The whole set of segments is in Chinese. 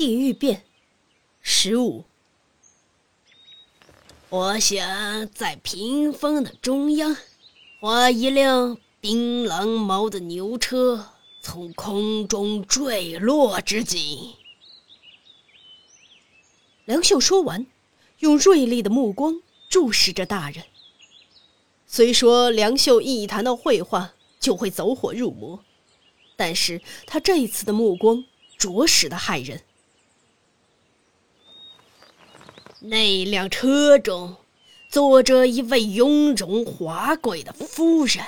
地狱变，十五。我想在屏风的中央，画一辆槟榔毛的牛车从空中坠落之景。梁秀说完，用锐利的目光注视着大人。虽说梁秀一谈到绘画就会走火入魔，但是他这一次的目光着实的骇人。那辆车中坐着一位雍容华贵的夫人，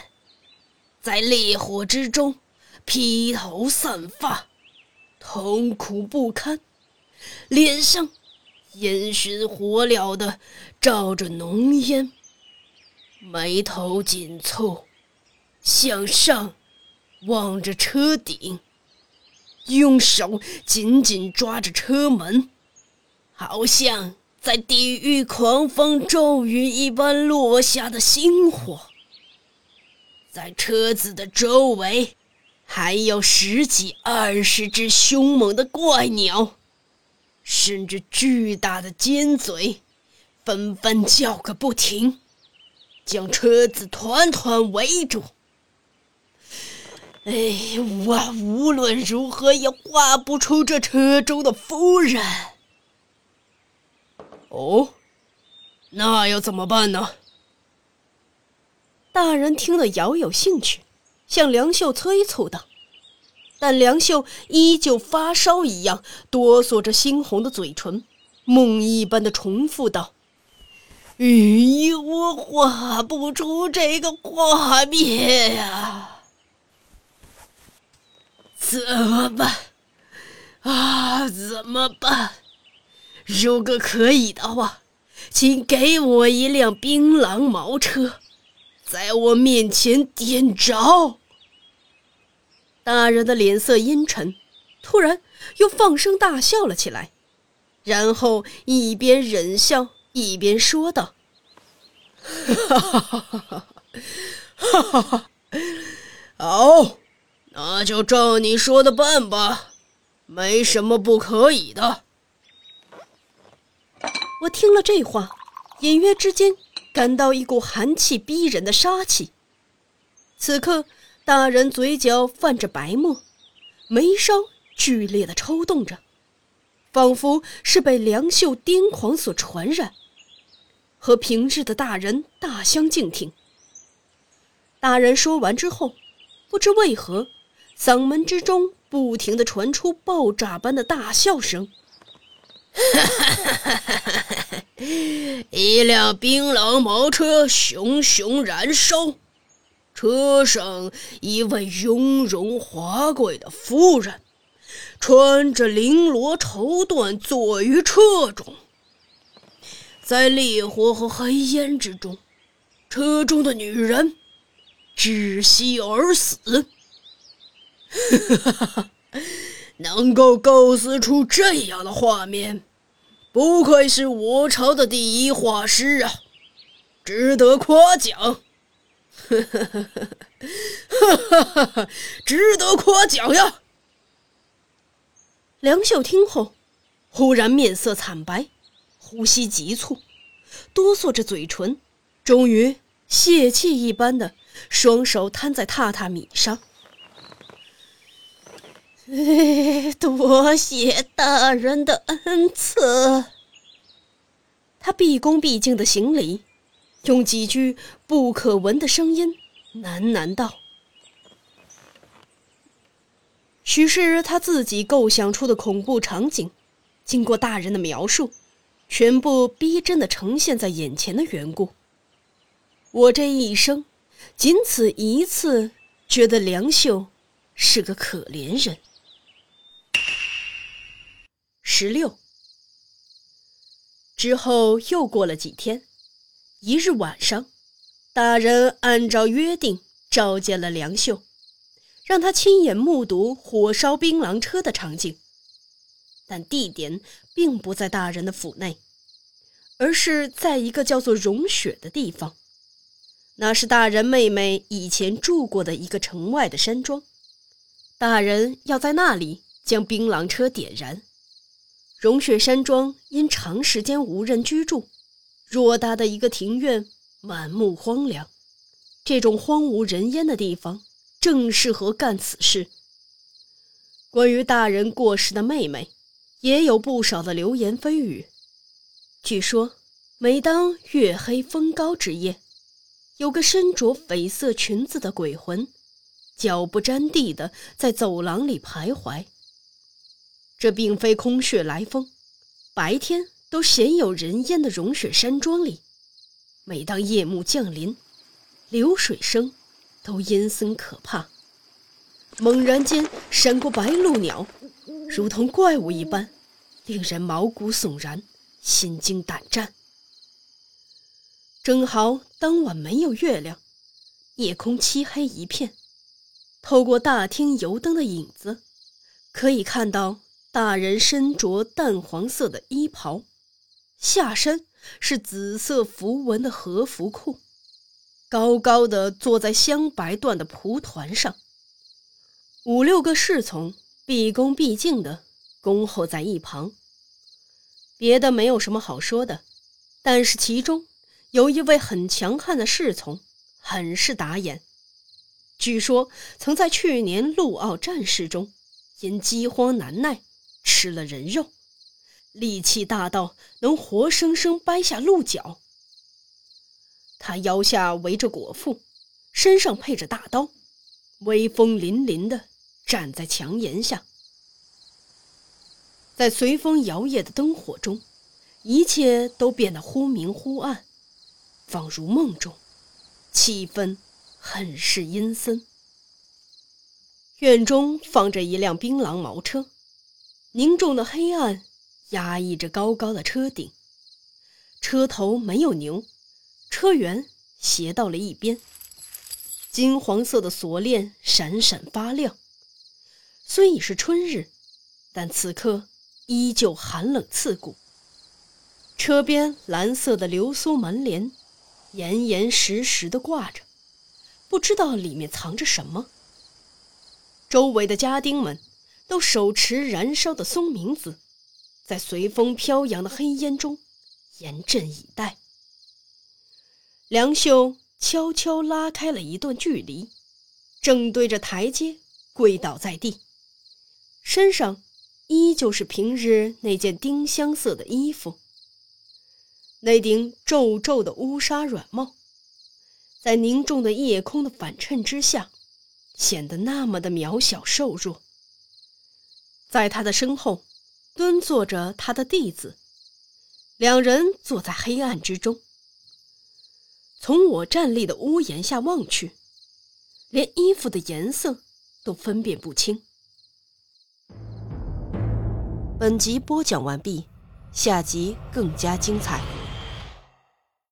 在烈火之中披头散发，痛苦不堪，脸上烟熏火燎的罩着浓烟，眉头紧蹙，向上望着车顶，用手紧紧抓着车门，好像……在地狱狂风骤雨一般落下的星火，在车子的周围，还有十几二十只凶猛的怪鸟，伸着巨大的尖嘴，纷纷叫个不停，将车子团团围住。哎，我无论如何也画不出这车中的夫人。哦，那要怎么办呢？大人听了饶有兴趣，向梁秀催促道。但梁秀依旧发烧一样哆嗦着猩红的嘴唇，梦一般的重复道：“咦，我画不出这个画面呀，怎么办？啊，怎么办？”如果可以的话，请给我一辆槟榔毛车，在我面前点着。大人的脸色阴沉，突然又放声大笑了起来，然后一边忍笑一边说道：“哈哈哈哈哈哈！好，那就照你说的办吧，没什么不可以的。”我听了这话，隐约之间感到一股寒气逼人的杀气。此刻，大人嘴角泛着白沫，眉梢剧烈的抽动着，仿佛是被梁秀癫狂所传染，和平日的大人大相径庭。大人说完之后，不知为何，嗓门之中不停的传出爆炸般的大笑声。一辆槟榔毛车熊熊燃烧，车上一位雍容华贵的夫人，穿着绫罗绸缎坐于车中，在烈火和黑烟之中，车中的女人窒息而死。能够构思出这样的画面，不愧是我朝的第一画师啊，值得夸奖！呵呵呵呵呵值得夸奖呀！梁秀听后，忽然面色惨白，呼吸急促，哆嗦着嘴唇，终于泄气一般的双手摊在榻榻米上。多谢大人的恩赐。他毕恭毕敬的行礼，用几句不可闻的声音喃喃道：“许是他自己构想出的恐怖场景，经过大人的描述，全部逼真的呈现在眼前的缘故。我这一生，仅此一次，觉得梁秀是个可怜人。”十六之后又过了几天，一日晚上，大人按照约定召见了梁秀，让他亲眼目睹火烧槟榔车的场景。但地点并不在大人的府内，而是在一个叫做融雪的地方，那是大人妹妹以前住过的一个城外的山庄。大人要在那里将槟榔车点燃。融雪山庄因长时间无人居住，偌大的一个庭院满目荒凉。这种荒无人烟的地方，正适合干此事。关于大人过世的妹妹，也有不少的流言蜚语。据说，每当月黑风高之夜，有个身着绯色裙子的鬼魂，脚不沾地的在走廊里徘徊。这并非空穴来风，白天都鲜有人烟的融雪山庄里，每当夜幕降临。流水声都阴森可怕，猛然间闪过白鹭鸟，如同怪物一般，令人毛骨悚然、心惊胆战。正好当晚没有月亮，夜空漆黑一片，透过大厅油灯的影子，可以看到大人身着淡黄色的衣袍，下身是紫色符文的和服裤。高高的坐在香白缎的蒲团上，五六个侍从毕恭毕敬的恭候在一旁。别的没有什么好说的，但是其中有一位很强悍的侍从，很是打眼。据说曾在去年陆奥战事中，因饥荒难耐吃了人肉，力气大到能活生生掰下鹿角。他腰下围着裹腹，身上配着大刀，威风凛凛的站在墙檐下。在随风摇曳的灯火中，一切都变得忽明忽暗，仿如梦中，气氛很是阴森。院中放着一辆槟榔毛车，凝重的黑暗压抑着高高的车顶，车头没有牛。车辕斜到了一边，金黄色的锁链闪闪发亮。虽已是春日，但此刻依旧寒冷刺骨。车边蓝色的流苏门帘严严实实的挂着，不知道里面藏着什么。周围的家丁们都手持燃烧的松明子，在随风飘扬的黑烟中严阵以待。梁秀悄悄拉开了一段距离，正对着台阶跪倒在地，身上依旧是平日那件丁香色的衣服，那顶皱皱的乌纱软帽，在凝重的夜空的反衬之下，显得那么的渺小瘦弱。在他的身后，蹲坐着他的弟子，两人坐在黑暗之中。从我站立的屋檐下望去，连衣服的颜色都分辨不清。本集播讲完毕，下集更加精彩。